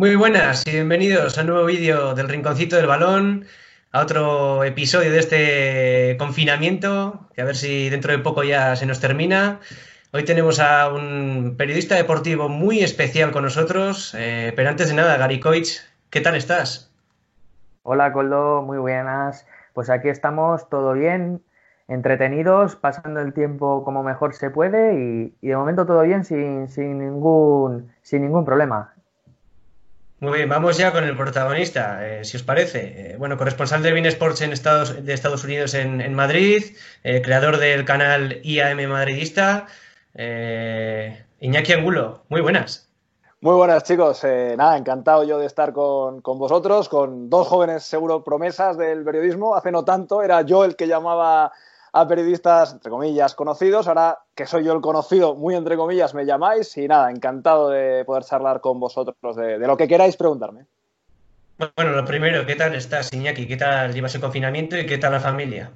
Muy buenas y bienvenidos a un nuevo vídeo del Rinconcito del Balón, a otro episodio de este confinamiento, que a ver si dentro de poco ya se nos termina. Hoy tenemos a un periodista deportivo muy especial con nosotros, eh, pero antes de nada, Gary Coich, ¿qué tal estás? Hola, Coldo, muy buenas. Pues aquí estamos, todo bien, entretenidos, pasando el tiempo como mejor se puede y, de momento todo bien sin, sin, ningún, sin ningún problema. Muy bien, vamos ya con el protagonista, eh, si os parece. Eh, bueno, corresponsal de Bean Sports en Estados, de Estados Unidos en, Madrid, eh, creador del canal IAM Madridista, Iñaki Angulo. Muy buenas. Muy buenas, chicos. nada, encantado yo de estar con, con, vosotros, con dos jóvenes seguro promesas del periodismo. Hace no tanto era yo el que llamaba a periodistas, entre comillas, conocidos. Ahora que soy yo el conocido, muy entre comillas, me llamáis y nada, encantado de poder charlar con vosotros de, lo que queráis preguntarme. Bueno, lo primero, ¿qué tal estás, Iñaki? ¿Qué tal llevas el confinamiento y qué tal la familia?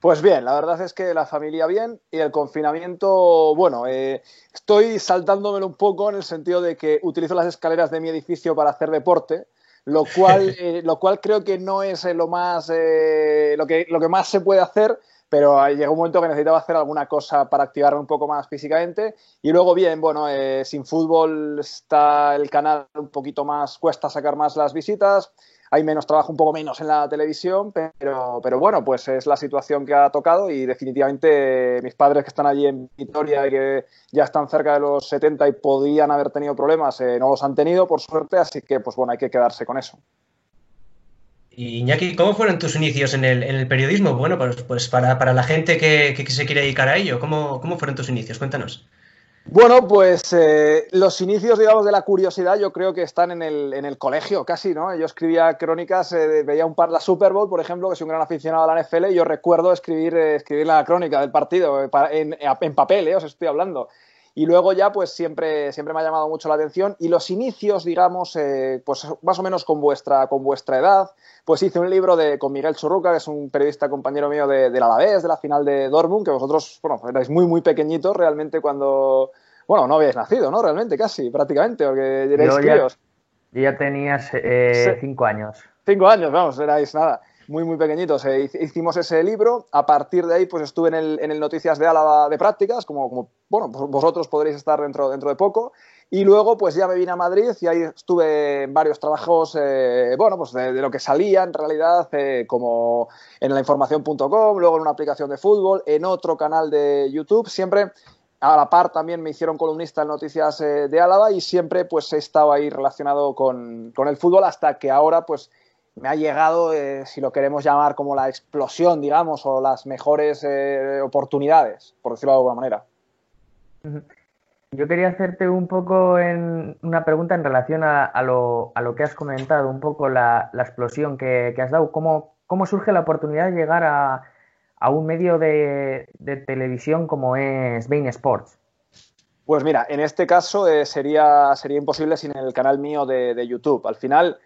Pues bien, la verdad es que la familia bien y el confinamiento, bueno, eh, estoy saltándomelo un poco en el sentido de que utilizo las escaleras de mi edificio para hacer deporte, lo cual, eh, lo cual creo que no es lo más, eh, lo, que, lo que más se puede hacer, pero llegó un momento que necesitaba hacer alguna cosa para activarme un poco más físicamente. Y luego, bien, bueno, eh, sin fútbol está el canal un poquito más, cuesta sacar más las visitas, hay menos trabajo, un poco menos en la televisión, pero, pero bueno, pues es la situación que ha tocado y definitivamente mis padres que están allí en Vitoria y que ya están cerca de los 70 y podían haber tenido problemas, eh, no los han tenido, por suerte, así que pues bueno, hay que quedarse con eso. Y Iñaki, ¿cómo fueron tus inicios en el, periodismo? Bueno, pues, pues para, la gente que, se quiere dedicar a ello, ¿cómo, fueron tus inicios? Cuéntanos. Bueno, pues eh, los inicios, digamos, de la curiosidad yo creo que están en el, colegio casi, ¿no? Yo escribía crónicas, eh, veía un par la Super Bowl, por ejemplo, que soy un gran aficionado a la NFL, y yo recuerdo escribir, eh, escribir la crónica del partido en, en papel, os estoy hablando. Y luego ya, pues siempre, siempre me ha llamado mucho la atención. Y los inicios, digamos, eh, pues más o menos con vuestra, con vuestra edad, pues hice un libro de, con Miguel Churruca, que es un periodista compañero mío de, la Alavés, de la final de Dortmund, que vosotros, bueno, erais muy, muy pequeñitos realmente cuando, bueno, no habíais nacido, ¿no? Realmente, casi, prácticamente, porque erais críos. Yo ya tenías eh, cinco años. Cinco años, vamos, erais nada muy, muy pequeñitos. Eh, hicimos ese libro. A partir de ahí, pues estuve en el, en el Noticias de Álava de prácticas, como, como, bueno, vosotros podréis estar dentro, dentro de poco. Y luego, pues ya me vine a Madrid y ahí estuve en varios trabajos, eh, bueno, pues de, lo que salía en realidad, eh, como en la información.com, luego en una aplicación de fútbol, en otro canal de YouTube, siempre a la par también me hicieron columnista en Noticias de Álava y siempre pues he estado ahí relacionado con, con, el fútbol hasta que ahora pues me ha llegado, eh, si lo queremos llamar como la explosión, digamos, o las mejores eh, oportunidades, por decirlo de alguna manera. Yo quería hacerte un poco en una pregunta en relación a, lo, que has comentado, un poco la, explosión que, has dado. ¿Cómo, ¿Cómo, surge la oportunidad de llegar a, un medio de, televisión como es Bain Sports? Pues mira, en este caso eh, sería, sería imposible sin el canal mío de, YouTube. Al final,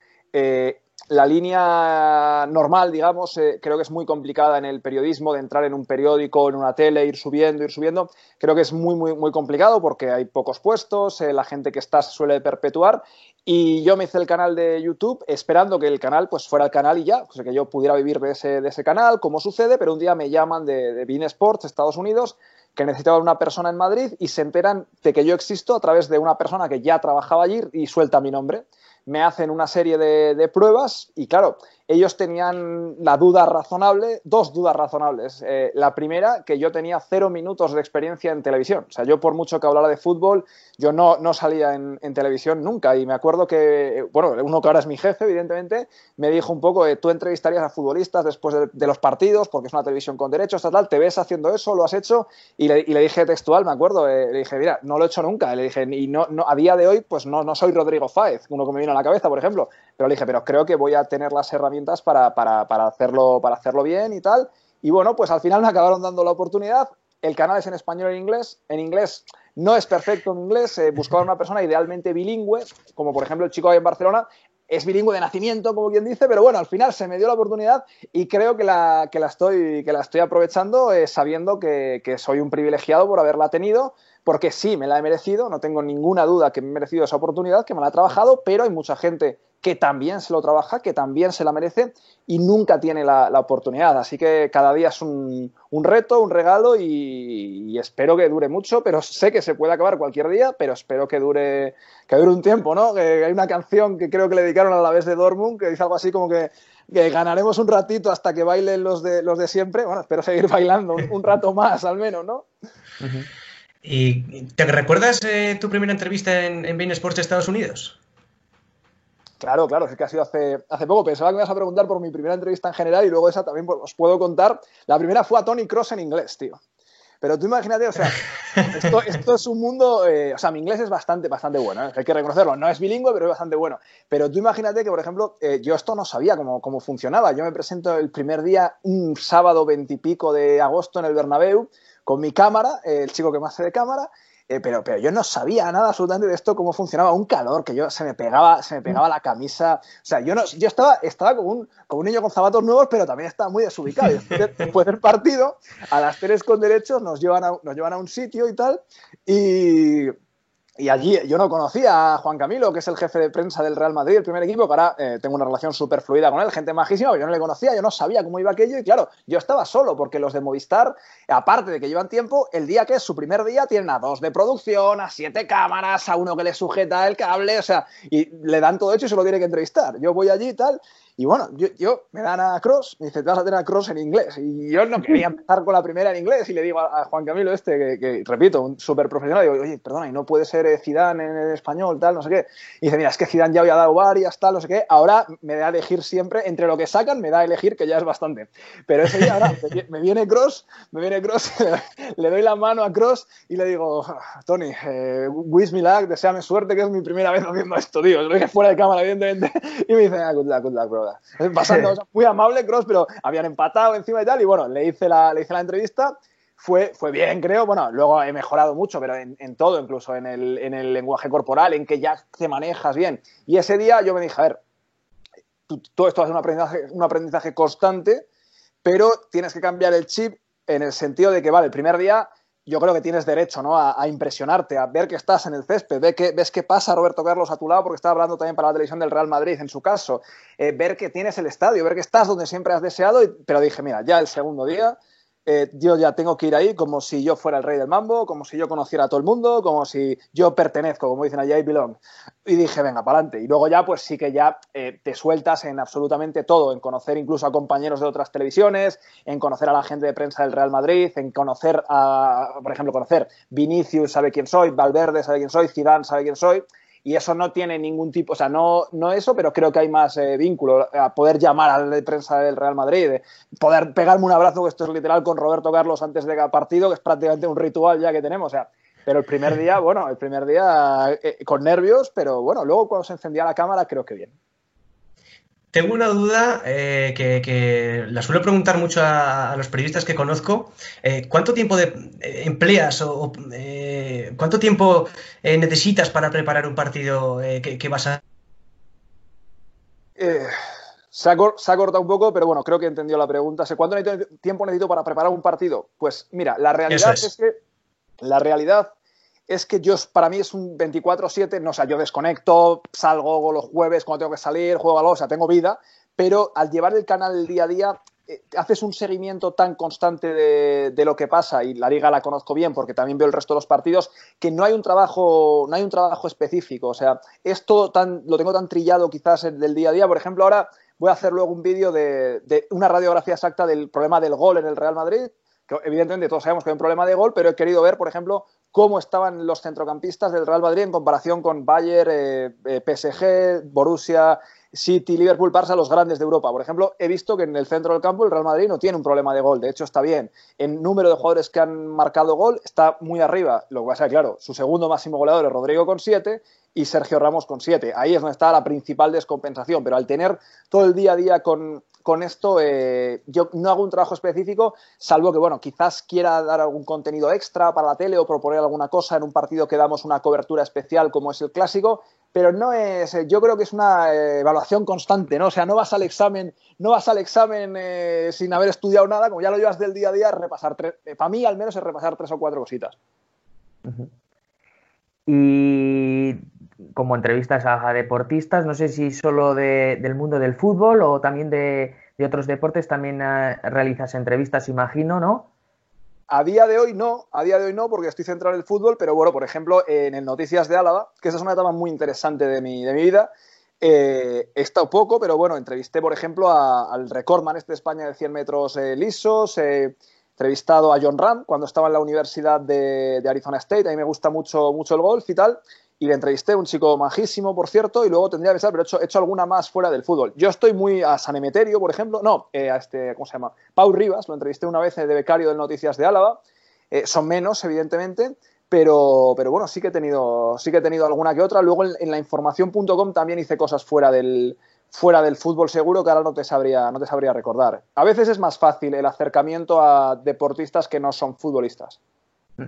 la línea normal, digamos, eh, creo que es muy complicada en el periodismo, de entrar en un periódico, en una tele, ir subiendo, ir subiendo. Creo que es muy, muy, muy complicado porque hay pocos puestos, eh, la gente que está se suele perpetuar. Y yo me hice el canal de YouTube esperando que el canal pues fuera el canal y ya, que yo pudiera vivir de ese, de ese canal, como sucede, pero un día me llaman de, de Bean Sports, Estados Unidos, que necesitaban una persona en Madrid y se enteran de que yo existo a través de una persona que ya trabajaba allí y suelta mi nombre me hacen una serie de, pruebas y claro, ellos tenían la duda razonable, dos dudas razonables. Eh, la primera, que yo tenía cero minutos de experiencia en televisión. O sea, yo por mucho que hablara de fútbol, yo no, no salía en, televisión nunca. Y me acuerdo que, bueno, uno que ahora es mi jefe, evidentemente, me dijo un poco, tú entrevistarías a futbolistas después de, los partidos, porque es una televisión con derechos, tal, tal, te ves haciendo eso, lo has hecho. Y le, dije textual, me acuerdo, eh, le dije, mira, no lo he hecho nunca. le dije, y no, no, a día de hoy, pues no, no soy Rodrigo Fáez, uno que me vino a la cabeza, por ejemplo. Pero le dije, pero creo que voy a tener las herramientas para, para, para, hacerlo, para hacerlo bien y tal. Y bueno, pues al final me acabaron dando la oportunidad. El canal es en español y en inglés. En inglés no es perfecto en inglés. Eh, buscaba una persona idealmente bilingüe, como por ejemplo el chico ahí en Barcelona. Es bilingüe de nacimiento, como quien dice, pero bueno, al final se me dio la oportunidad y creo que la, que la, estoy, que la estoy aprovechando eh, sabiendo que soy un privilegiado por haberla tenido porque sí, me la he merecido, no tengo ninguna duda que me he merecido esa oportunidad, que me la he trabajado, pero hay mucha gente que también se lo trabaja, que también se la merece y nunca tiene la, oportunidad. Así que cada día es un, reto, un regalo y, espero que dure mucho, pero sé que se puede acabar cualquier día, pero espero que dure, que dure un tiempo, ¿no? Que hay una canción que creo que le dedicaron a la vez de Dortmund que dice algo así como que, ganaremos un ratito hasta que bailen los de, los de siempre. Bueno, espero seguir bailando un, rato más al menos, ¿no? ¿Y te recuerdas eh, tu primera entrevista en, en Bein Sports Estados Unidos? Claro, claro, es que ha sido hace, hace poco. Pensaba que me ibas a preguntar por mi primera entrevista en general y luego esa también pues, os puedo contar. La primera fue a Tony Cross en inglés, tío. Pero tú imagínate, o sea, esto, es un mundo, eh, o sea, mi inglés es bastante, bastante bueno, ¿eh? hay que reconocerlo, no es bilingüe, pero es bastante bueno. Pero tú imagínate que, por ejemplo, eh, yo esto no sabía cómo, cómo, funcionaba. Yo me presento el primer día, un sábado veintipico de agosto en el Bernabéu, con mi cámara, el chico que me hace de cámara, eh, pero, pero yo no sabía nada absolutamente de esto, cómo funcionaba. Un calor que yo se me pegaba, se me pegaba la camisa. O sea, yo no, yo estaba, estaba como un, como un niño con zapatos nuevos, pero también estaba muy desubicado. Después del partido, a las tres con derechos nos llevan a, nos llevan a un sitio y tal. Y, y allí yo no conocía a Juan Camilo, que es el jefe de prensa del Real Madrid, el primer equipo, que ahora eh, tengo una relación súper fluida con él, gente majísima, pero yo no le conocía, yo no sabía cómo iba aquello y claro, yo estaba solo porque los de Movistar, aparte de que llevan tiempo, el día que es su primer día tienen a dos de producción, a siete cámaras, a uno que le sujeta el cable, o sea, y le dan todo hecho y se lo tiene que entrevistar. Yo voy allí y tal, y bueno, yo, me dan a Cross, me dice, te vas a tener a Cross en inglés. Y yo no quería empezar con la primera en inglés. Y le digo a, Juan Camilo este, que, repito, un súper profesional, digo, oye, perdona, y no puede ser eh, Zidane en, español, tal, no sé qué. Y dice, mira, es que Zidane ya había dado varias, tal, no sé qué. Ahora me da a elegir siempre, entre lo que sacan, me da a elegir, que ya es bastante. Pero ese día ahora me viene Cross, me viene Cross, le doy la mano a Cross y le digo, Tony, eh, wish me luck, deseame suerte, que es mi primera vez haciendo esto, tío. Lo dije fuera de cámara, evidentemente. Y me dice, ah, good luck, good luck, bro. Pasando, muy amable, Cross, pero habían empatado encima y tal. Y bueno, le hice la, le hice la entrevista. Fue, fue bien, creo. Bueno, luego he mejorado mucho, pero en, todo, incluso en el, en el, lenguaje corporal, en que ya te manejas bien. Y ese día yo me dije, a ver, todo esto va a ser un aprendizaje, un aprendizaje constante, pero tienes que cambiar el chip en el sentido de que, vale, el primer día yo creo que tienes derecho ¿no? a, impresionarte, a ver que estás en el césped, ve que, ves que pasa Roberto Carlos a tu lado, porque está hablando también para la televisión del Real Madrid en su caso, eh, ver que tienes el estadio, ver que estás donde siempre has deseado, pero dije, mira, ya el segundo día eh, yo ya tengo que ir ahí como si yo fuera el rey del mambo, como si yo conociera a todo el mundo, como si yo pertenezco, como dicen allá, I belong. Y dije, venga, para adelante. Y luego ya, pues sí que ya eh, te sueltas en absolutamente todo, en conocer incluso a compañeros de otras televisiones, en conocer a la gente de prensa del Real Madrid, en conocer a, por ejemplo, conocer Vinicius sabe quién soy, Valverde sabe quién soy, Zidane sabe quién soy y eso no tiene ningún tipo, o sea, no, no eso, pero creo que hay más eh, vínculo a poder llamar a la prensa del Real Madrid, de poder pegarme un abrazo, que esto es literal, con Roberto Carlos antes de cada partido, que es prácticamente un ritual ya que tenemos, o sea, pero el primer día, bueno, el primer día eh, con nervios, pero bueno, luego cuando se encendía la cámara creo que bien. Tengo una duda eh, que, la suelo preguntar mucho a, los periodistas que conozco. Eh, ¿Cuánto tiempo de, eh, empleas o cuánto tiempo necesitas para preparar un partido que, vas a... Se ha, cortado un poco, pero bueno, creo que he entendido la pregunta. ¿Cuánto tiempo necesito para preparar un partido? Pues mira, la realidad es que la realidad es que yo, para mí es un 24-7, no o sea, yo desconecto, salgo los jueves cuando tengo que salir, juego a o sea, tengo vida, pero al llevar el canal el día a día, eh, haces un seguimiento tan constante de, lo que pasa, y la liga la conozco bien porque también veo el resto de los partidos, que no hay un trabajo, no hay un trabajo específico, o sea, esto tan, lo tengo tan trillado quizás del día a día, por ejemplo, ahora voy a hacer luego un vídeo de, una radiografía exacta del problema del gol en el Real Madrid, evidentemente todos sabemos que hay un problema de gol, pero he querido ver, por ejemplo, cómo estaban los centrocampistas del Real Madrid en comparación con Bayern, eh, eh, PSG, Borussia, City, Liverpool, Barça, los grandes de Europa. Por ejemplo, he visto que en el centro del campo el Real Madrid no tiene un problema de gol, de hecho está bien. En número de jugadores que han marcado gol está muy arriba. Lo que pasa es claro, su segundo máximo goleador es Rodrigo con siete y Sergio Ramos con siete. Ahí es donde está la principal descompensación, pero al tener todo el día a día con, con esto eh, yo no hago un trabajo específico, salvo que, bueno, quizás quiera dar algún contenido extra para la tele o proponer alguna cosa en un partido que damos una cobertura especial como es el clásico, pero no es, yo creo que es una eh, evaluación constante, ¿no? O sea, no vas al examen, no vas al examen eh, sin haber estudiado nada, como ya lo llevas del día a día, repasar tres, para mí al menos es repasar tres o cuatro cositas. Y como entrevistas a, deportistas, no sé si solo del mundo del fútbol o también de, otros deportes, también eh, realizas entrevistas, imagino, ¿no? A día de hoy no, a día de hoy no, porque estoy centrado en el fútbol, pero bueno, por ejemplo, en el Noticias de Álava, que esa es una etapa muy interesante de mi, de mi vida, eh, he estado poco, pero bueno, entrevisté, por ejemplo, al recordman este de España de 100 metros eh, lisos, he entrevistado a John Ram cuando estaba en la Universidad de, de, Arizona State, a mí me gusta mucho, mucho el golf y tal, y le entrevisté, un chico majísimo, por cierto, y luego tendría que pensar, pero he hecho, he hecho, alguna más fuera del fútbol. Yo estoy muy a San Emeterio, por ejemplo, no, eh, a este, ¿cómo se llama? Pau Rivas, lo entrevisté una vez de becario de Noticias de Álava, eh, son menos, evidentemente, pero, pero, bueno, sí que, he tenido, sí que he tenido alguna que otra. Luego en, en la información.com también hice cosas fuera del, fuera del fútbol seguro que ahora no te, sabría, no te sabría recordar. A veces es más fácil el acercamiento a deportistas que no son futbolistas. Mm.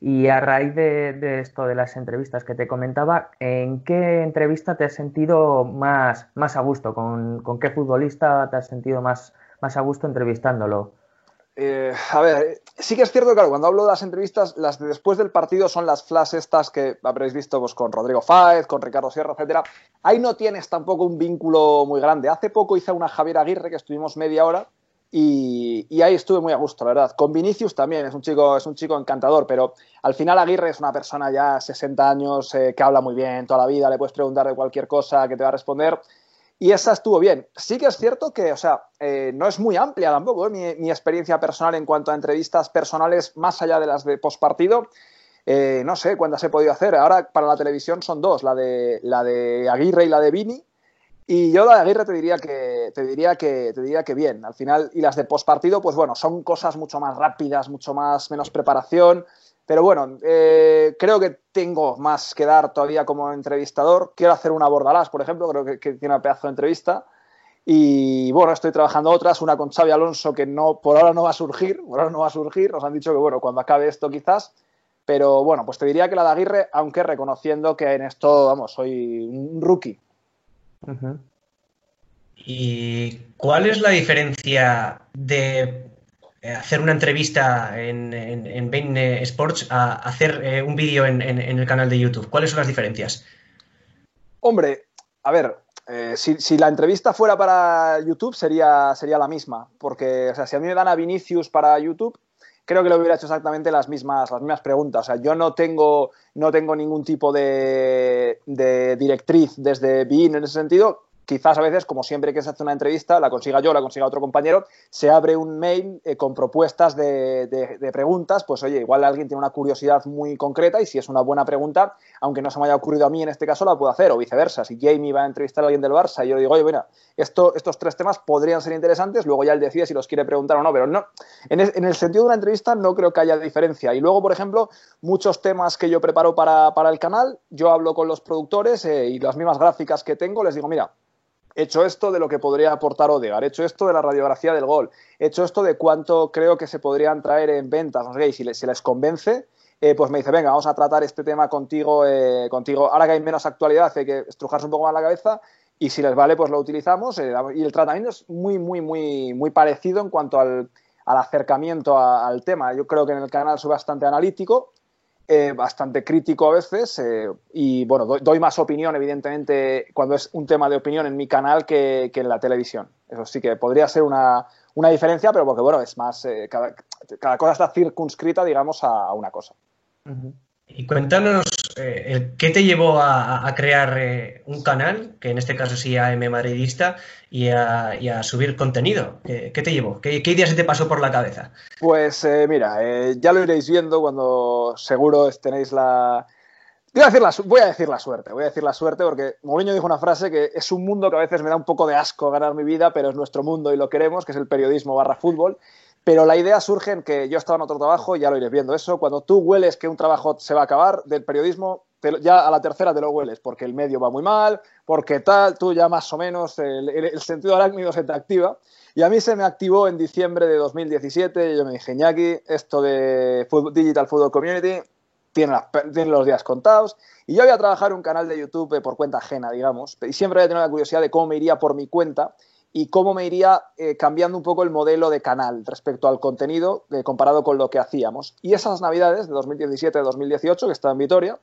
Y a raíz de, esto de las entrevistas que te comentaba, ¿en qué entrevista te has sentido más, más a gusto? ¿Con, qué futbolista te has sentido más, más a gusto entrevistándolo? Eh, a ver, sí que es cierto, claro, cuando hablo de las entrevistas, las de después del partido son las flash estas que habréis visto pues, con Rodrigo Fáez, con Ricardo Sierra, etcétera. Ahí no tienes tampoco un vínculo muy grande. Hace poco hice una Javier Aguirre que estuvimos media hora y, ahí estuve muy a gusto, la verdad. Con Vinicius también, es un chico, es un chico encantador, pero al final Aguirre es una persona ya 60 años eh, que habla muy bien toda la vida, le puedes preguntar de cualquier cosa que te va a responder. Y esa estuvo bien. Sí que es cierto que, o sea, eh, no es muy amplia tampoco ¿eh? mi, experiencia personal en cuanto a entrevistas personales más allá de las de postpartido. no sé cuántas he podido hacer. Ahora para la televisión son dos, la de, la de Aguirre y la de Vini. Y yo la de Aguirre te diría que te diría que te diría que bien. Al final y las de postpartido, pues bueno, son cosas mucho más rápidas, mucho más menos preparación. Pero bueno, eh, creo que tengo más que dar todavía como entrevistador. Quiero hacer una Bordalás, por ejemplo, creo que, tiene un pedazo de entrevista. Y bueno, estoy trabajando otras, una con Xavi Alonso que no, por ahora no va a surgir, por ahora no va a surgir. Nos han dicho que bueno, cuando acabe esto quizás. Pero bueno, pues te diría que la de Aguirre, aunque reconociendo que en esto, vamos, soy un rookie. ¿Y cuál es la diferencia de eh, hacer una entrevista en, en, Bain Sports a hacer eh, un vídeo en, el canal de YouTube? ¿Cuáles son las diferencias? Hombre, a ver, eh, si, la entrevista fuera para YouTube sería, sería la misma, porque o sea, si a mí me dan a Vinicius para YouTube, creo que le hubiera hecho exactamente las mismas, las mismas preguntas. O sea, yo no tengo, no tengo ningún tipo de, de directriz desde BIN en ese sentido quizás a veces, como siempre que se hace una entrevista, la consiga yo, la consiga otro compañero, se abre un mail eh, con propuestas de, preguntas, pues oye, igual alguien tiene una curiosidad muy concreta y si es una buena pregunta, aunque no se me haya ocurrido a mí en este caso, la puedo hacer, o viceversa. Si Jamie va a entrevistar a alguien del Barça y yo digo, oye, mira, esto, estos tres temas podrían ser interesantes, luego ya él decide si los quiere preguntar o no, pero no, en, el sentido de una entrevista no creo que haya diferencia. Y luego, por ejemplo, muchos temas que yo preparo para, el canal, yo hablo con los productores eh, y las mismas gráficas que tengo, les digo, mira, he hecho esto de lo que podría aportar Odegar, he hecho esto de la radiografía del gol, he hecho esto de cuánto creo que se podrían traer en ventas, no y si les, les convence, eh, pues me dice, venga, vamos a tratar este tema contigo, eh, contigo. Ahora que hay menos actualidad, hay que estrujarse un poco más la cabeza y si les vale, pues lo utilizamos. Eh, y el tratamiento es muy, muy, muy, muy parecido en cuanto al, acercamiento al tema. Yo creo que en el canal soy bastante analítico eh, bastante crítico a veces eh, y bueno, doy, más opinión evidentemente cuando es un tema de opinión en mi canal que, en la televisión. Eso sí que podría ser una, diferencia, pero porque bueno, es más, eh, cada, cosa está circunscrita, digamos, a, una cosa. Y cuéntanos, eh, ¿qué te llevó a, crear eh, un canal, que en este caso sí AM Madridista, y a, subir contenido? ¿Qué, te llevó? ¿Qué, ¿Qué, idea se te pasó por la cabeza? Pues eh, mira, ya lo iréis viendo cuando seguro tenéis la... Voy a, decir la, voy a decir la suerte, voy a decir la suerte porque Mourinho dijo una frase que es un mundo que a veces me da un poco de asco ganar mi vida, pero es nuestro mundo y lo queremos, que es el periodismo barra fútbol. Pero la idea surge en que yo estaba en otro trabajo, ya lo iréis viendo eso, cuando tú hueles que un trabajo se va a acabar del periodismo, ya a la tercera te lo hueles, porque el medio va muy mal, porque tal, tú ya más o menos el, sentido arácnido se te activa. Y a mí se me activó en diciembre de 2017, y yo me dije, Iñaki, esto de Digital Football Community tiene, los días contados. Y yo voy a trabajar un canal de YouTube por cuenta ajena, digamos, y siempre había tenido la curiosidad de cómo me iría por mi cuenta y cómo me iría eh, cambiando un poco el modelo de canal respecto al contenido eh, comparado con lo que hacíamos. Y esas navidades de 2017-2018, que estaba en Vitoria,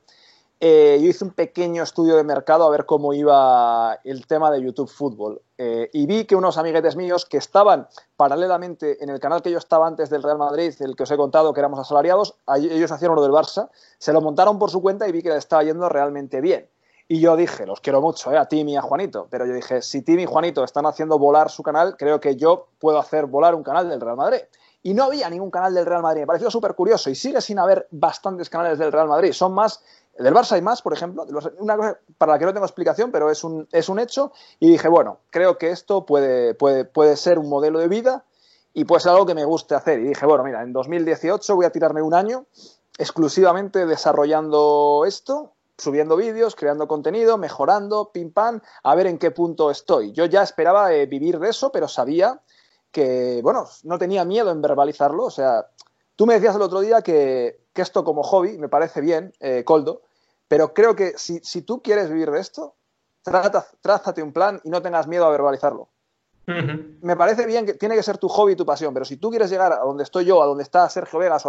eh, yo hice un pequeño estudio de mercado a ver cómo iba el tema de YouTube Fútbol. y vi que unos amiguetes míos que estaban paralelamente en el canal que yo estaba antes del Real Madrid, el que os he contado que éramos asalariados, ellos hacían lo del Barça, se lo montaron por su cuenta y vi que les estaba yendo realmente bien. Y yo dije, los quiero mucho, ¿eh? a Tim y a Juanito, pero yo dije, si Tim y Juanito están haciendo volar su canal, creo que yo puedo hacer volar un canal del Real Madrid. Y no había ningún canal del Real Madrid, me pareció súper curioso y sigue sin haber bastantes canales del Real Madrid. Son más, del Barça hay más, por ejemplo, una cosa para la que no tengo explicación, pero es un, es un hecho. Y dije, bueno, creo que esto puede, puede, puede ser un modelo de vida y puede ser algo que me guste hacer. Y dije, bueno, mira, en 2018 voy a tirarme un año exclusivamente desarrollando esto subiendo vídeos, creando contenido, mejorando, pim pam, a ver en qué punto estoy. Yo ya esperaba eh, vivir de eso, pero sabía que, bueno, no tenía miedo en verbalizarlo. O sea, tú me decías el otro día que, esto como hobby me parece bien, eh, Coldo, pero creo que si, si, tú quieres vivir de esto, trata, trázate un plan y no tengas miedo a verbalizarlo. Me parece bien que tiene que ser tu hobby y tu pasión, pero si tú quieres llegar a donde estoy yo, a donde está Sergio Vegas,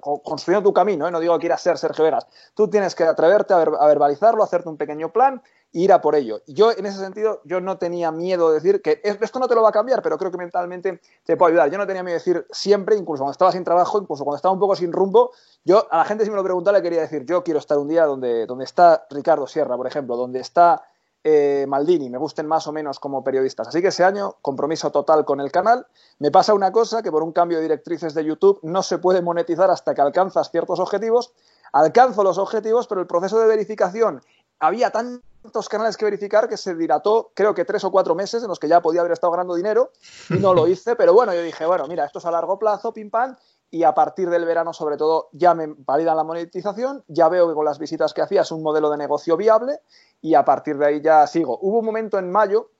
construyendo tu camino, ¿eh? no digo que quieras ser Sergio Vegas, tú tienes que atreverte a, verbalizarlo, hacerte un pequeño plan e ir a por ello. Yo, en ese sentido, yo no tenía miedo de decir que esto no te lo va a cambiar, pero creo que mentalmente te puede ayudar. Yo no tenía miedo de decir siempre, incluso cuando estaba sin trabajo, incluso cuando estaba un poco sin rumbo, yo a la gente si me lo preguntaba le quería decir, yo quiero estar un día donde, donde está Ricardo Sierra, por ejemplo, donde está eh, Maldini me gusten más o menos como periodistas. Así que ese año, compromiso total con el canal. Me pasa una cosa que por un cambio de directrices de YouTube no se puede monetizar hasta que alcanzas ciertos objetivos. Alcanzo los objetivos, pero el proceso de verificación había tantos canales que verificar que se dilató, creo que tres o cuatro meses en los que ya podía haber estado ganando dinero y no lo hice. Pero bueno, yo dije, bueno, mira, esto es a largo plazo, pim pam, y a partir del verano, sobre todo, ya me validan la monetización, ya veo que con las visitas que hacía es un modelo de negocio viable y a partir de ahí ya sigo. Hubo un momento en mayo,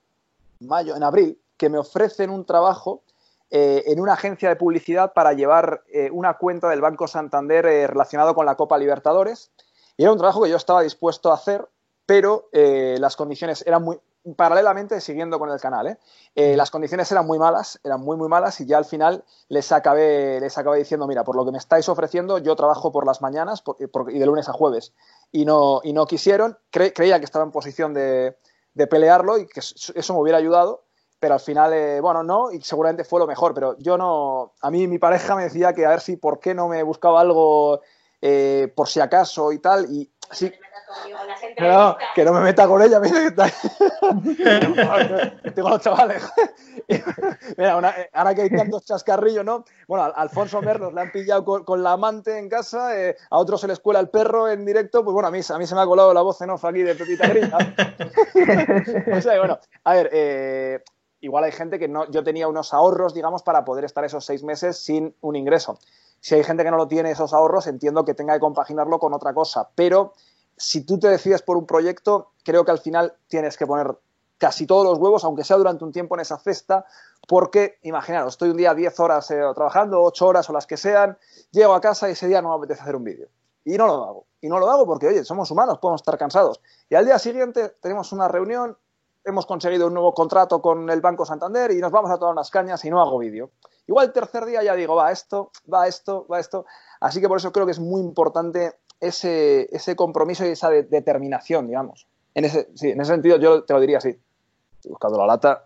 mayo, en abril, que me ofrecen un trabajo eh, en una agencia de publicidad para llevar eh, una cuenta del Banco Santander eh, relacionado con la Copa Libertadores. Y era un trabajo que yo estaba dispuesto a hacer, pero las condiciones eran muy, paralelamente siguiendo con el canal. las condiciones eran muy malas, eran muy, muy malas y ya al final les acabé, les acabé diciendo, mira, por lo que me estáis ofreciendo, yo trabajo por las mañanas y de lunes a jueves y no, y no quisieron. creía que estaba en posición de, de, pelearlo y que eso me hubiera ayudado, pero al final, eh, bueno, no, y seguramente fue lo mejor, pero yo no, a mí mi pareja me decía que a ver si, ¿por qué no me buscaba algo eh, por si acaso y tal? Y sí, no, que no me meta con ella, mira que está. Con los chavales. mira, eh, ahora que hay tantos chascarrillos, ¿no? Bueno, a Alfonso Merlos le han pillado con, la amante en casa, eh, a otros se les cuela el perro en directo, pues bueno, a mí, a mí se me ha colado la voz en off aquí de Pepita Grilla. o sea, bueno, a ver, eh, igual hay gente que no, yo tenía unos ahorros, digamos, para poder estar esos seis meses sin un ingreso. Si hay gente que no lo tiene esos ahorros, entiendo que tenga que compaginarlo con otra cosa, pero si tú te decides por un proyecto, creo que al final tienes que poner casi todos los huevos, aunque sea durante un tiempo en esa cesta, porque, imaginaros, estoy un día 10 horas eh, trabajando, 8 horas o las que sean, llego a casa y ese día no me apetece hacer un vídeo. Y no lo hago. Y no lo hago porque, oye, somos humanos, podemos estar cansados. Y al día siguiente tenemos una reunión, hemos conseguido un nuevo contrato con el Banco Santander y nos vamos a tomar unas cañas y no hago vídeo. Igual el tercer día ya digo, va esto, va esto, va esto. Así que por eso creo que es muy importante ese, ese compromiso y esa determinación, digamos. En ese, sí, en ese sentido yo te lo diría así. Estoy buscando la lata.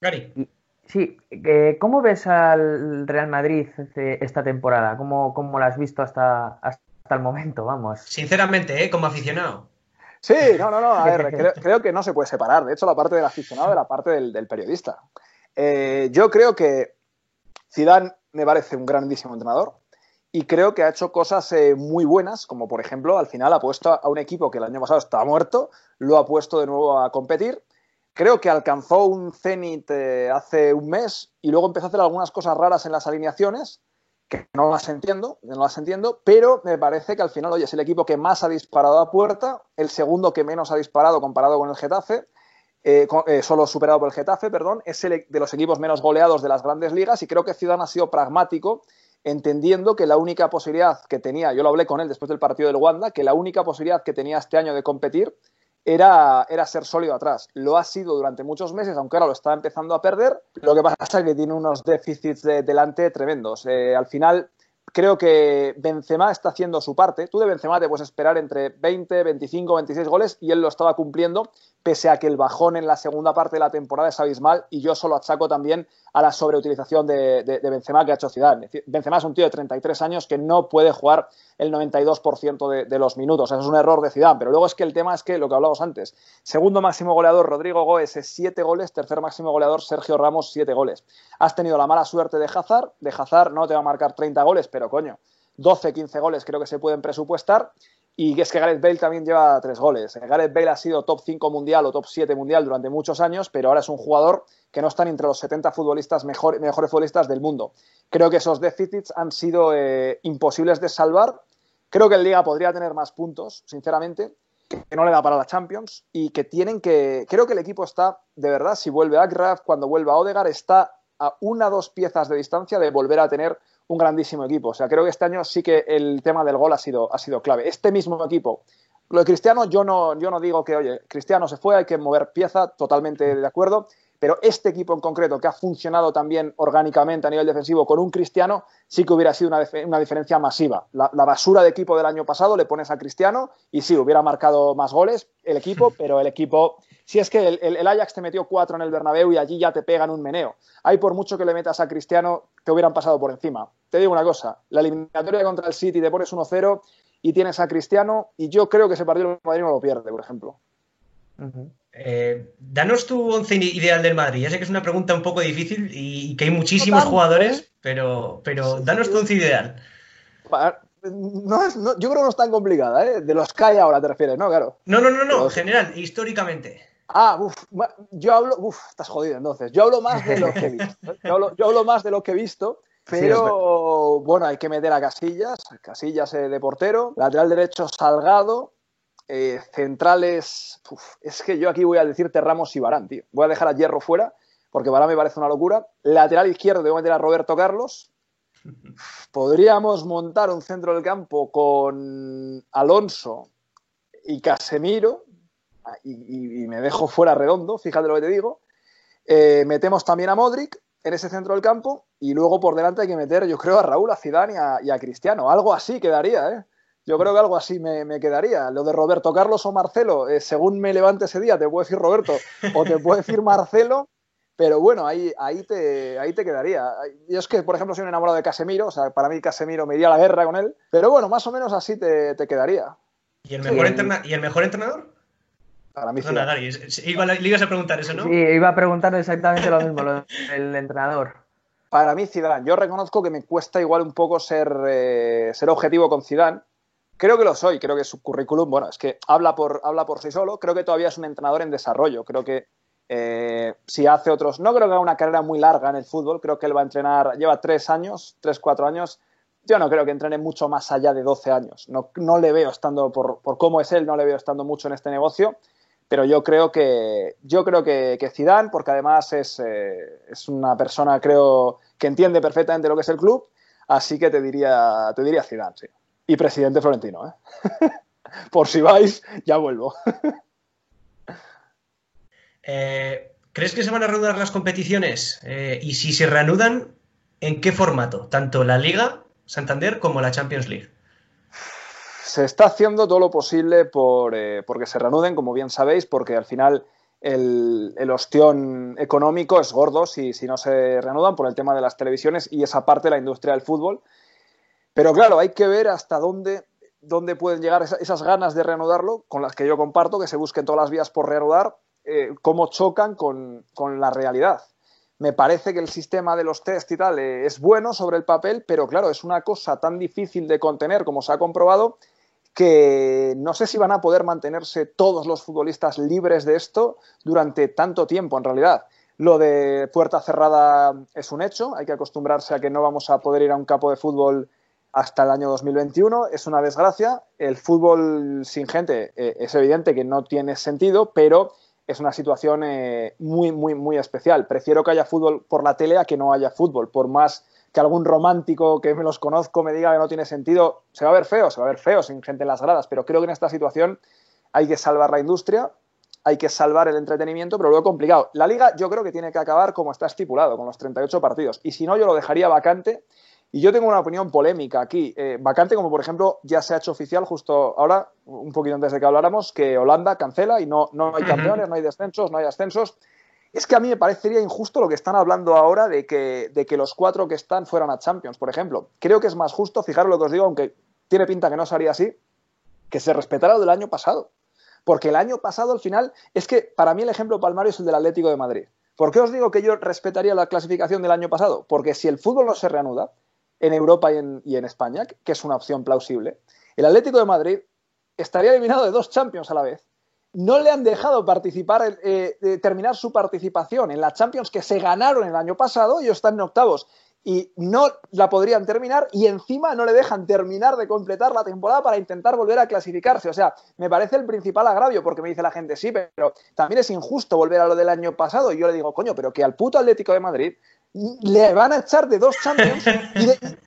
Gary. Sí, ¿cómo ves al Real Madrid esta temporada? ¿Cómo, cómo lo has visto hasta, hasta el momento? Vamos. Sinceramente, ¿eh? como aficionado. Sí, no, no, no. A ver, creo, que no se puede separar. De hecho, la parte del aficionado de la parte del, periodista. Eh, yo creo que Zidane me parece un grandísimo entrenador y creo que ha hecho cosas eh, muy buenas, como por ejemplo, al final ha puesto a un equipo que el año pasado estaba muerto, lo ha puesto de nuevo a competir. Creo que alcanzó un cenit eh, hace un mes y luego empezó a hacer algunas cosas raras en las alineaciones, que no las entiendo, no las entiendo, pero me parece que al final, oye, es el equipo que más ha disparado a puerta, el segundo que menos ha disparado comparado con el Getafe, eh, solo superado por el Getafe, perdón, es el de los equipos menos goleados de las grandes ligas y creo que Ciudad ha sido pragmático entendiendo que la única posibilidad que tenía, yo lo hablé con él después del partido del Wanda, que la única posibilidad que tenía este año de competir era, era ser sólido atrás. Lo ha sido durante muchos meses, aunque ahora lo está empezando a perder. Lo que pasa es que tiene unos déficits de, delante tremendos. Eh, al final, creo que Benzema está haciendo su parte. Tú de Benzema te puedes esperar entre 20, 25, 26 goles y él lo estaba cumpliendo, pese a que el bajón en la segunda parte de la temporada es abismal y yo solo achaco también a la sobreutilización de, Benzema que ha hecho Ciudad. Benzema es un tío de 33 años que no puede jugar el 92% de, los minutos. Eso es un error de Ciudad. Pero luego es que el tema es que, lo que hablamos antes, segundo máximo goleador Rodrigo Goes es 7 goles, tercer máximo goleador Sergio Ramos 7 goles. Has tenido la mala suerte de Hazard. De Hazard no te va a marcar 30 goles, pero coño, 12, 15 goles creo que se pueden presupuestar. Y es que Gareth Bale también lleva tres goles. Gareth Bale ha sido top 5 mundial o top 7 mundial durante muchos años, pero ahora es un jugador que no está entre los 70 futbolistas mejores futbolistas del mundo. Creo que esos déficits han sido eh, imposibles de salvar. Creo que el Liga podría tener más puntos, sinceramente, que no le da para la Champions y que tienen que. Creo que el equipo está, de verdad, si vuelve a Graf, cuando vuelva a Odegar, está a una o dos piezas de distancia de volver a tener un grandísimo equipo. O sea, creo que este año sí que el tema del gol ha sido, ha sido clave. Este mismo equipo, lo de Cristiano, yo no, yo no digo que, oye, Cristiano se fue, hay que mover pieza, totalmente de acuerdo, pero este equipo en concreto, que ha funcionado también orgánicamente a nivel defensivo con un Cristiano, sí que hubiera sido una, diferencia masiva. La, basura de equipo del año pasado le pones a Cristiano y sí, hubiera marcado más goles el equipo, pero el equipo si es que el, Ajax te metió cuatro en el Bernabéu y allí ya te pegan un meneo. Hay por mucho que le metas a Cristiano, te hubieran pasado por encima. Te digo una cosa, la eliminatoria contra el City te pones 1-0 y tienes a Cristiano y yo creo que ese partido el Madrid no lo pierde, por ejemplo. Eh, danos tu once ideal del Madrid. Ya sé que es una pregunta un poco difícil y que hay muchísimos jugadores, ¿eh? pero, pero danos tu once ideal. No, yo creo que no es tan complicada, ¿eh? De los que hay ahora te refieres, ¿no? Claro. No, no, no, no, en general, históricamente. Ah, uff, yo hablo, uff, estás jodido entonces. Yo hablo más de lo que he visto. ¿eh? Yo hablo, más de lo que he visto, pero bueno, hay que meter a Casillas, Casillas eh, de portero, lateral derecho Salgado, eh, centrales, es que yo aquí voy a decirte Ramos y Barán, tío. Voy a dejar a Hierro fuera, porque Barán me parece una locura. Lateral izquierdo, debo meter a Roberto Carlos. Podríamos montar un centro del campo con Alonso y Casemiro, y, me dejo fuera redondo, fíjate lo que te digo. Eh, metemos también a Modric en ese centro del campo y luego por delante hay que meter, yo creo, a Raúl, a Zidane y a, Cristiano. Algo así quedaría, ¿eh? Yo creo que algo así me, quedaría. Lo de Roberto Carlos o Marcelo, eh, según me levante ese día, te puedo decir Roberto o te puedo decir Marcelo, pero bueno, ahí, ahí, te, ahí te quedaría. Yo es que, por ejemplo, soy un enamorado de Casemiro, o sea, para mí Casemiro me iría a la guerra con él, pero bueno, más o menos así te, quedaría. ¿Y el mejor, ¿Y el mejor entrenador? Para mí, no, iba, le ibas a preguntar eso, ¿no? Sí, iba a preguntar exactamente lo mismo, el entrenador. Para mí, Zidane. Yo reconozco que me cuesta igual un poco ser, eh, ser objetivo con Zidane. Creo que lo soy, creo que su currículum, bueno, es que habla por, habla por sí solo. Creo que todavía es un entrenador en desarrollo. Creo que eh, si hace otros, no creo que haga una carrera muy larga en el fútbol. Creo que él va a entrenar, lleva tres años, tres, cuatro años. Yo no creo que entrene mucho más allá de 12 años. No, no le veo estando, por, por cómo es él, no le veo estando mucho en este negocio pero yo creo que yo creo que, que Zidane, porque además es, eh, es, una persona creo que entiende perfectamente lo que es el club, así que te diría te diría Zidane, sí. Y presidente Florentino, ¿eh? Por si vais, ya vuelvo. Eh, ¿Crees que se van a reanudar las competiciones? y si se reanudan, ¿en qué formato? Tanto la Liga Santander como la Champions League se está haciendo todo lo posible por, eh, porque se reanuden, como bien sabéis, porque al final el, el, ostión económico es gordo si, si no se reanudan por el tema de las televisiones y esa parte de la industria del fútbol. Pero claro, hay que ver hasta dónde, dónde pueden llegar esas, ganas de reanudarlo, con las que yo comparto, que se busquen todas las vías por reanudar, eh, cómo chocan con, con, la realidad. Me parece que el sistema de los test y tal eh, es bueno sobre el papel, pero claro, es una cosa tan difícil de contener como se ha comprobado que no sé si van a poder mantenerse todos los futbolistas libres de esto durante tanto tiempo, en realidad. Lo de puerta cerrada es un hecho, hay que acostumbrarse a que no vamos a poder ir a un campo de fútbol hasta el año 2021, es una desgracia. El fútbol sin gente eh, es evidente que no tiene sentido, pero es una situación eh, muy, muy, muy especial. Prefiero que haya fútbol por la tele a que no haya fútbol, por más que algún romántico que me los conozco me diga que no tiene sentido, se va a ver feo, se va a ver feo sin gente en las gradas, pero creo que en esta situación hay que salvar la industria, hay que salvar el entretenimiento, pero luego complicado. La liga yo creo que tiene que acabar como está estipulado, con los 38 partidos. Y si no, yo lo dejaría vacante. Y yo tengo una opinión polémica aquí. Eh, vacante como, por ejemplo, ya se ha hecho oficial justo ahora, un poquito antes de que habláramos, que Holanda cancela y no, no hay campeones, no hay descensos, no hay ascensos. Es que a mí me parecería injusto lo que están hablando ahora de que, de que los cuatro que están fueran a Champions, por ejemplo. Creo que es más justo, fijaros lo que os digo, aunque tiene pinta que no sería así, que se respetara lo del año pasado. Porque el año pasado, al final, es que para mí el ejemplo palmario es el del Atlético de Madrid. ¿Por qué os digo que yo respetaría la clasificación del año pasado? Porque si el fútbol no se reanuda en Europa y en, España, que es una opción plausible, el Atlético de Madrid estaría eliminado de dos Champions a la vez. No le han dejado participar, eh, terminar su participación en la Champions que se ganaron el año pasado, ellos están en octavos y no la podrían terminar y encima no le dejan terminar de completar la temporada para intentar volver a clasificarse. O sea, me parece el principal agravio porque me dice la gente, sí, pero también es injusto volver a lo del año pasado. Y yo le digo, coño, pero que al puto Atlético de Madrid le van a echar de dos Champions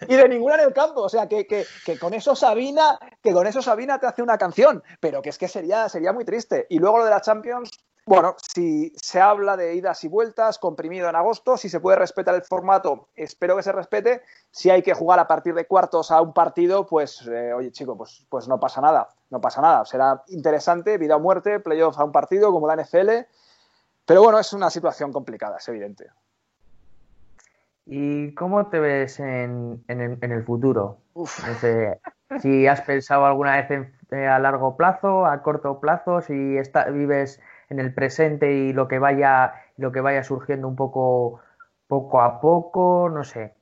y de, ninguna en el campo. O sea, que, con eso Sabina, que con eso Sabina te hace una canción, pero que es que sería, sería muy triste. Y luego lo de la Champions, bueno, si se habla de idas y vueltas, comprimido en agosto, si se puede respetar el formato, espero que se respete. Si hay que jugar a partir de cuartos a un partido, pues, eh, oye, chico, pues, pues no pasa nada, no pasa nada. Será interesante, vida o muerte, playoff a un partido como la NFL. Pero bueno, es una situación complicada, es evidente. ¿Y cómo te ves en, el, futuro? si has pensado alguna vez eh, a largo plazo, a corto plazo, si vives en el presente y lo que vaya, lo que vaya surgiendo un poco, poco a poco, no sé.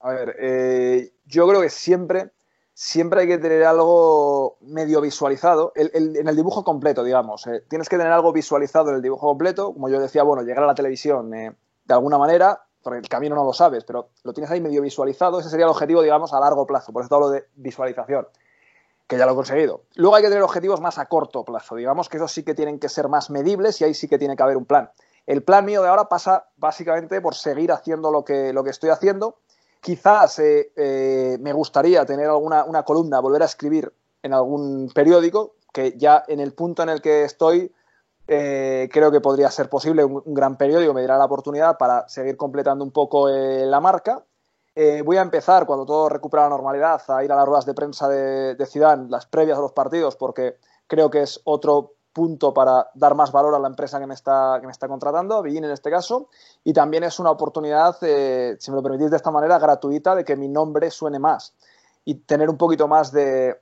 A ver, eh, yo creo que siempre, siempre hay que tener algo medio visualizado, en el dibujo completo, digamos. Eh. tienes que tener algo visualizado en el dibujo completo, como yo decía, bueno, llegar a la televisión eh, de alguna manera, el camino no lo sabes, pero lo tienes ahí medio visualizado, ese sería el objetivo, digamos, a largo plazo, por eso hablo de visualización que ya lo he conseguido. Luego hay que tener objetivos más a corto plazo, digamos que esos sí que tienen que ser más medibles y ahí sí que tiene que haber un plan. El plan mío de ahora pasa básicamente por seguir haciendo lo que, lo que estoy haciendo. Quizás eh, eh, me gustaría tener alguna una columna, volver a escribir en algún periódico, que ya en el punto en el que estoy eh, creo que podría ser posible, un, gran periódico me dirá la oportunidad para seguir completando un poco la marca. Eh, voy a empezar, cuando todo recupera la normalidad, a ir a las ruedas de prensa de, de las previas a los partidos, porque creo que es otro punto para dar más valor a la empresa que me está, que me está contratando, a en este caso, y también es una oportunidad, eh, si me lo permitís de esta manera, gratuita de que mi nombre suene más y tener un poquito más de,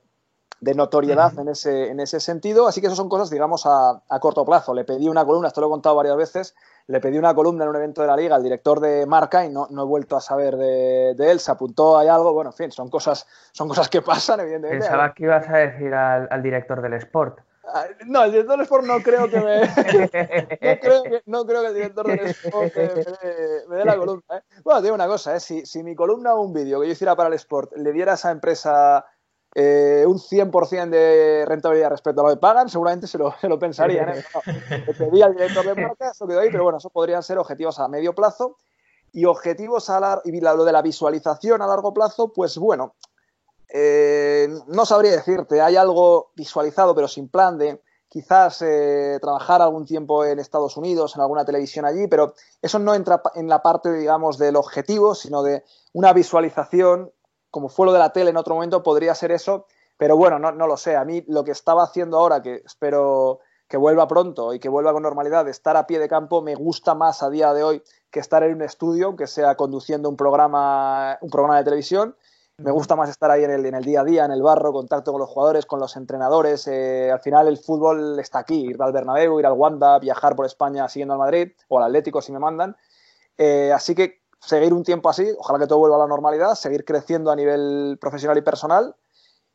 notoriedad en, ese, en ese sentido. Así que eso son cosas, digamos, a, a, corto plazo. Le pedí una columna, esto lo he contado varias veces, le pedí una columna en un evento de la liga al director de marca y no, no he vuelto a saber de, él, se apuntó ahí algo, bueno, en fin, son cosas, son cosas que pasan, evidentemente. Pensaba que ibas a decir al, director del Sport. Ah, no, el director del Sport no creo que me. no, creo que, el director del Sport me, dé la columna. ¿eh? Bueno, te digo una cosa, ¿eh? si, si mi columna o un vídeo que yo hiciera para el Sport le diera a esa empresa eh, un 100% de rentabilidad respecto a lo que pagan, seguramente se lo, se lo pensarían. ¿eh? pedí al director de marca, quedó ahí, pero bueno, eso podrían ser objetivos a medio plazo. Y objetivos a largo, y lo de la visualización a largo plazo, pues bueno, eh, no sabría decirte, hay algo visualizado pero sin plan de quizás eh, trabajar algún tiempo en Estados Unidos, en alguna televisión allí, pero eso no entra en la parte, digamos, del objetivo, sino de una visualización como fue lo de la tele en otro momento, podría ser eso, pero bueno, no, lo sé. A mí lo que estaba haciendo ahora, que espero que vuelva pronto y que vuelva con normalidad, estar a pie de campo, me gusta más a día de hoy que estar en un estudio, aunque sea conduciendo un programa, un programa de televisión. Me gusta más estar ahí en el, en el día a día, en el barro, contacto con los jugadores, con los entrenadores. Eh, al final el fútbol está aquí, ir al Bernabéu, ir al Wanda, viajar por España siguiendo al Madrid o al Atlético si me mandan. Eh, así que seguir un tiempo así, ojalá que todo vuelva a la normalidad, seguir creciendo a nivel profesional y personal.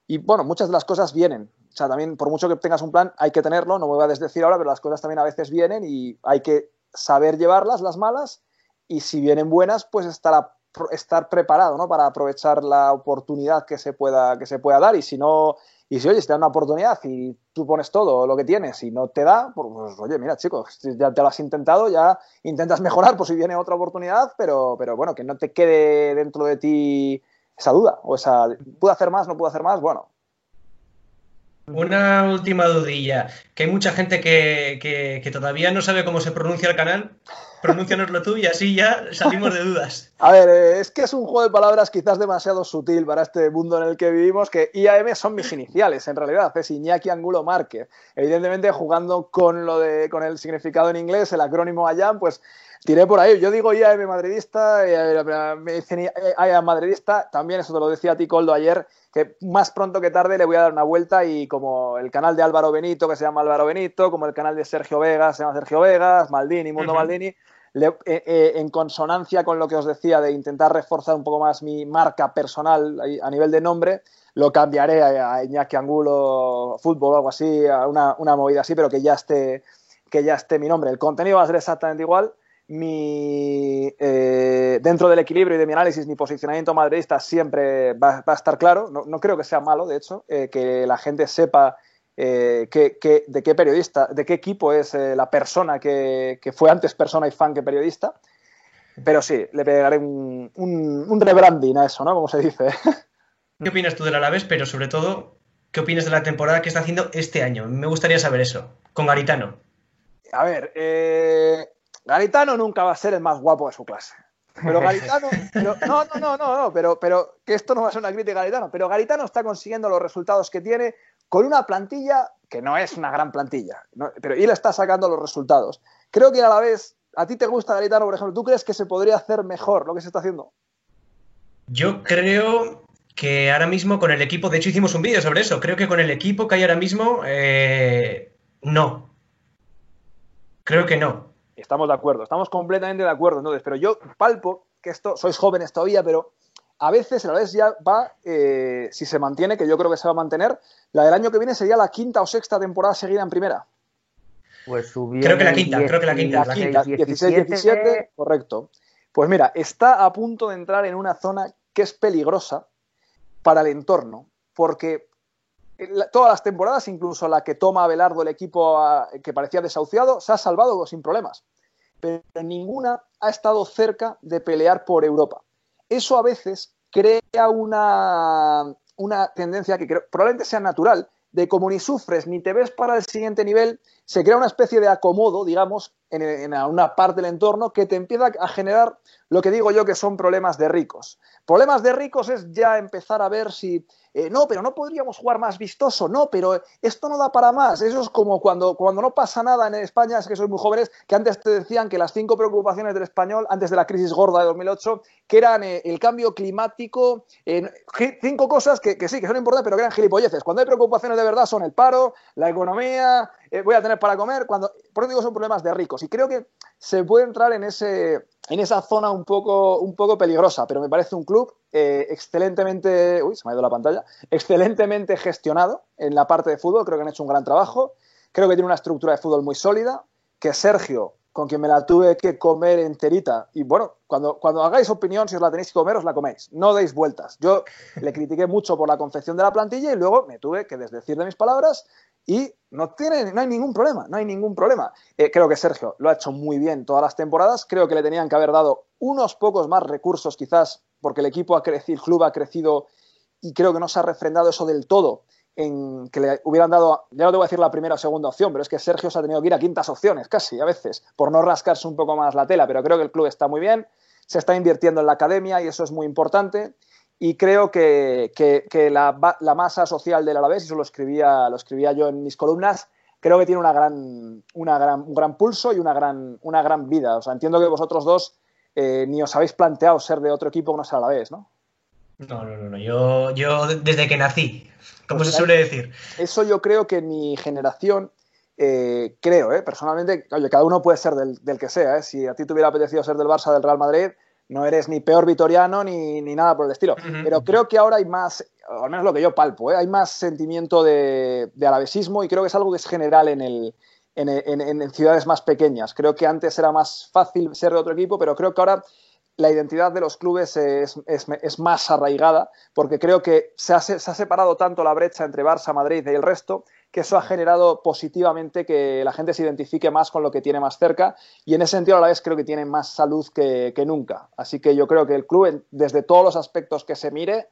Y bueno, muchas de las cosas vienen. O sea, también por mucho que tengas un plan, hay que tenerlo, no me voy a desdecir ahora, pero las cosas también a veces vienen y hay que saber llevarlas, las malas, y si vienen buenas, pues estar, estar preparado ¿no? para aprovechar la oportunidad que se, pueda, que se pueda dar. Y si no, y si, oye, te da una oportunidad y tú pones todo lo que tienes y no te da, pues, pues oye, mira, chicos, ya te lo has intentado, ya intentas mejorar por si viene otra oportunidad, pero, pero bueno, que no te quede dentro de ti esa duda o esa, ¿puedo hacer más, no puedo hacer más? Bueno. Una última dudilla, que hay mucha gente que, todavía no sabe cómo se pronuncia el canal. Pronúncianoslo tú y así ya salimos de dudas. A ver, eh, es que es un juego de palabras quizás demasiado sutil para este mundo en el que vivimos, que IAM son mis iniciales, en realidad, es Iñaki Angulo Márquez. Evidentemente, jugando con, lo de, con el significado en inglés, el acrónimo IAM, pues tiré por ahí. Yo digo IAM madridista, eh, me dicen IAM madridista, también eso te lo decía a ti, Coldo, ayer, que más pronto que tarde le voy a dar una vuelta y como el canal de Álvaro Benito, que se llama Álvaro Benito, como el canal de Sergio Vegas, se llama Sergio Vegas, Maldini, Mundo Maldini, eh, eh, en consonancia con lo que os decía de intentar reforzar un poco más mi marca personal a nivel de nombre, lo cambiaré a, Iñaki Angulo Fútbol o algo así, a una, una movida así, pero que ya esté que ya esté mi nombre. El contenido va a ser exactamente igual, mi, eh, dentro del equilibrio y de mi análisis, mi posicionamiento madridista siempre va, a estar claro. No, creo que sea malo, de hecho, eh, que la gente sepa eh, de qué periodista, de qué equipo es la persona que, fue antes persona y fan que periodista. Pero sí, le pegaré un, un, rebranding a eso, ¿no? Como se dice. ¿Qué opinas tú del Alavés? Pero sobre todo, ¿qué opinas de la temporada que está haciendo este año? Me gustaría saber eso, con Garitano. A ver, eh, Garitano nunca va a ser el más guapo de su clase. Pero Garitano, no, no, no, no, no, pero, pero que esto no va a ser una crítica a Garitano, pero Garitano está consiguiendo los resultados que tiene con una plantilla que no es una gran plantilla, pero él está sacando los resultados. Creo que a la vez, a ti te gusta Garitano, por ejemplo, ¿tú crees que se podría hacer mejor lo que se está haciendo? Yo creo que ahora mismo con el equipo, de hecho hicimos un vídeo sobre eso, creo que con el equipo que hay ahora mismo, eh, no. Creo que no. Estamos de acuerdo, estamos completamente de acuerdo. Entonces, pero yo palpo que esto, sois jóvenes todavía, pero a veces, a la vez ya va, eh, si se mantiene, que yo creo que se va a mantener, la del año que viene sería la quinta o sexta temporada seguida en primera. Pues subió. Creo que la quinta, creo que la quinta. La quinta 16, 17, correcto. Pues mira, está a punto de entrar en una zona que es peligrosa para el entorno, porque todas las temporadas, incluso la que toma Abelardo el equipo que parecía desahuciado, se ha salvado sin problemas. Pero ninguna ha estado cerca de pelear por Europa. Eso a veces crea una, una tendencia que probablemente sea natural, de como ni sufres ni te ves para el siguiente nivel, se crea una especie de acomodo, digamos, en, una parte del entorno que te empieza a generar lo que digo yo que son problemas de ricos. Problemas de ricos es ya empezar a ver si eh, no, pero no podríamos jugar más vistoso, no, pero esto no da para más. Eso es como cuando, cuando no pasa nada en España, es que sois muy jóvenes, que antes te decían que las cinco preocupaciones del español, antes de la crisis gorda de 2008, que eran eh, el cambio climático, cinco cosas que, sí, que son importantes, pero que eran gilipolleces. Cuando hay preocupaciones de verdad son el paro, la economía, eh, voy a tener para comer, cuando, por eso digo son problemas de ricos. Y creo que se puede entrar en, ese, en esa zona un poco, un poco peligrosa, pero me parece un club eh, excelentemente, uy, se me ha ido la pantalla, excelentemente gestionado en la parte de fútbol, creo que han hecho un gran trabajo, creo que tiene una estructura de fútbol muy sólida, que Sergio, con quien me la tuve que comer enterita, y bueno, cuando, cuando hagáis opinión, si os la tenéis que comer, os la coméis, no deis vueltas. Yo le critiqué mucho por la confección de la plantilla y luego me tuve que desdecir de mis palabras y no, tiene, no hay ningún problema, no hay ningún problema. Eh, creo que Sergio lo ha hecho muy bien todas las temporadas, creo que le tenían que haber dado unos pocos más recursos quizás porque el equipo ha crecido, el club ha crecido y creo que no se ha refrendado eso del todo en que le hubieran dado, ya no te voy a decir la primera o segunda opción, pero es que Sergio se ha tenido que ir a quintas opciones casi a veces, por no rascarse un poco más la tela, pero creo que el club está muy bien, se está invirtiendo en la academia y eso es muy importante y creo que, la, masa social del Alavés, y eso lo escribía, lo escribía yo en mis columnas, creo que tiene una gran, una gran, un gran pulso y una gran, una gran vida. O sea, entiendo que vosotros dos eh, ni os habéis planteado ser de otro equipo que no sea la vez, ¿no? No, no, no, Yo, yo desde que nací, como pues se suele decir. Eso yo creo que mi generación, eh, creo, eh, personalmente, oye, cada uno puede ser del, que sea. Si a ti te hubiera apetecido ser del Barça, del Real Madrid, no eres ni peor vitoriano ni, nada por el estilo. Pero creo que ahora hay más, al menos lo que yo palpo, hay más sentimiento de, de alavesismo y creo que es algo que es general en el, en, ciudades más pequeñas. Creo que antes era más fácil ser de otro equipo, pero creo que ahora la identidad de los clubes es, más arraigada, porque creo que se ha, separado tanto la brecha entre Barça, Madrid y el resto, que eso ha generado positivamente que la gente se identifique más con lo que tiene más cerca, y en ese sentido a la vez creo que tiene más salud que, que nunca. Así que yo creo que el club, desde todos los aspectos que se mire,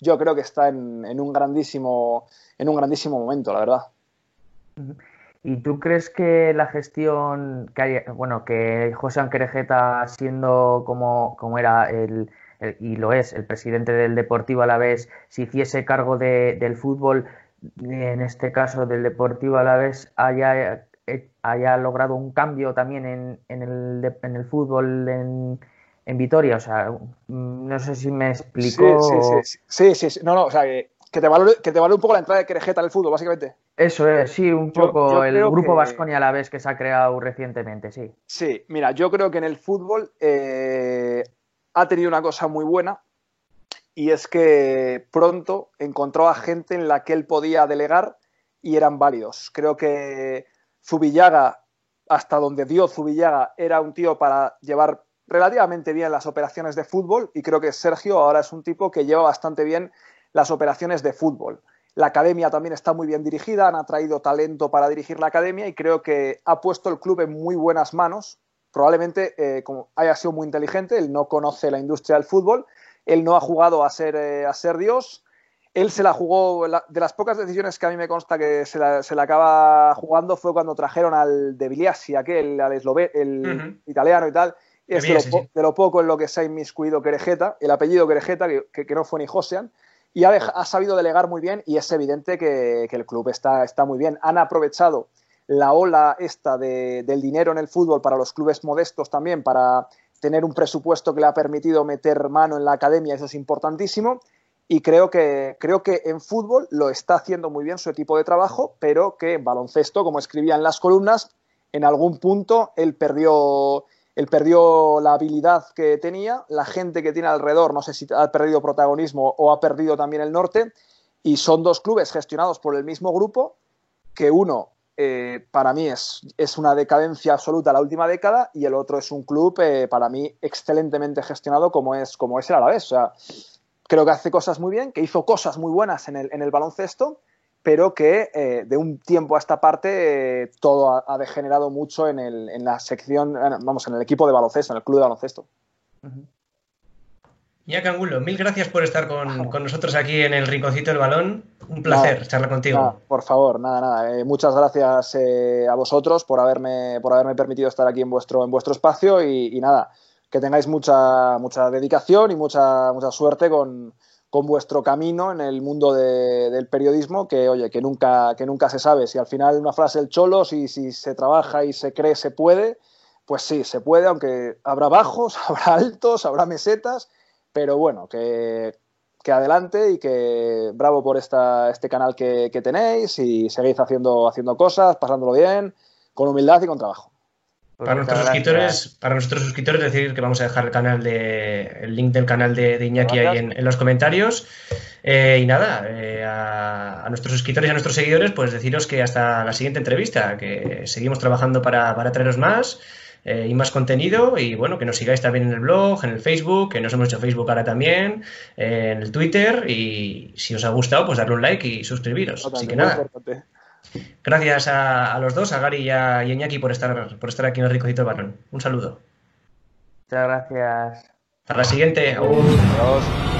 yo creo que está en, un, grandísimo, en un grandísimo momento, la verdad. ¿Y tú crees que la gestión que hay, bueno, que José Anquerejeta, siendo como, como era el, y lo es, el presidente del Deportivo a la vez, si hiciese cargo del fútbol, en este caso del Deportivo a la vez, haya, eh, haya logrado un cambio también en, en, el, en el fútbol en, en Vitoria? O sea, mm, no sé si me explico. Sí, sí, sí, sí, No, no, o sea, que, te valore, que te valore un poco la entrada de Querejeta en el fútbol, básicamente. Eso es, sí, un poco el grupo Vasconia a la vez que se ha creado recientemente, sí. Sí, mira, yo creo que en el fútbol eh, ha tenido una cosa muy buena y es que pronto encontró a gente en la que él podía delegar y eran válidos. Creo que Zubillaga, hasta donde dio Zubillaga, era un tío para llevar relativamente bien las operaciones de fútbol y creo que Sergio ahora es un tipo que lleva bastante bien las operaciones de fútbol. La academia también está muy bien dirigida, han atraído talento para dirigir la academia y creo que ha puesto el club en muy buenas manos. Probablemente eh, como haya sido muy inteligente, él no conoce la industria del fútbol, él no ha jugado a ser, eh, a ser Dios, él se la jugó, de las pocas decisiones que a mí me consta que se la, acaba jugando fue cuando trajeron al de Biliassi, aquel, al el italiano y tal, es de, lo, poco en lo que se ha inmiscuido Querejeta, el apellido Querejeta, que, no fue ni Josean, y ha, sabido delegar muy bien y es evidente que, el club está, está, muy bien. Han aprovechado la ola esta del dinero en el fútbol para los clubes modestos también, para tener un presupuesto que le ha permitido meter mano en la academia, eso es importantísimo. Y creo que, creo que en fútbol lo está haciendo muy bien su equipo de trabajo, pero que en baloncesto, como escribía en las columnas, en algún punto él perdió él perdió la habilidad que tenía, la gente que tiene alrededor, no sé si ha perdido protagonismo o ha perdido también el norte, y son dos clubes gestionados por el mismo grupo, que uno eh, para mí es, es, una decadencia absoluta la última década y el otro es un club eh, para mí excelentemente gestionado como es, como es el Alavés. O sea, creo que hace cosas muy bien, que hizo cosas muy buenas en el, en el baloncesto pero que eh, de un tiempo a esta parte eh, todo ha, degenerado mucho en, el, en, la sección, vamos, en el equipo de baloncesto, en el club de baloncesto. Ya Cangulo, mil gracias por estar con, con, nosotros aquí en el Rinconcito del Balón. Un placer charlar contigo. por favor, nada, nada. Eh, muchas gracias a vosotros por haberme, por haberme permitido estar aquí en vuestro, en vuestro espacio y, y nada, que tengáis mucha, mucha dedicación y mucha, mucha suerte con, con vuestro camino en el mundo del periodismo, que oye, que nunca, que nunca se sabe. Si al final una frase el cholo, si, si se trabaja y se cree, se puede, pues sí, se puede, aunque habrá bajos, habrá altos, habrá mesetas, pero bueno, que, que adelante y que bravo por esta, este canal que, que tenéis y seguís haciendo, haciendo cosas, pasándolo bien, con humildad y con trabajo. Pues para nuestros suscriptores, para nuestros suscriptores decir que vamos a dejar el canal de el link del canal de, Iñaki ahí en, los comentarios. Eh, y nada, eh, a, nuestros suscriptores y a nuestros seguidores, pues deciros que hasta la siguiente entrevista, que seguimos trabajando para, para traeros más eh, y más contenido. Y bueno, que nos sigáis también en el blog, en el Facebook, que nos hemos hecho Facebook ahora también, en el Twitter. Y si os ha gustado, pues darle un like y suscribiros. Así que nada. Gracias a, los dos, a Gary y a, Iñaki, por estar, por estar aquí en el Ricocito de Barrón. Un saludo. Muchas gracias. Hasta la siguiente. Adiós.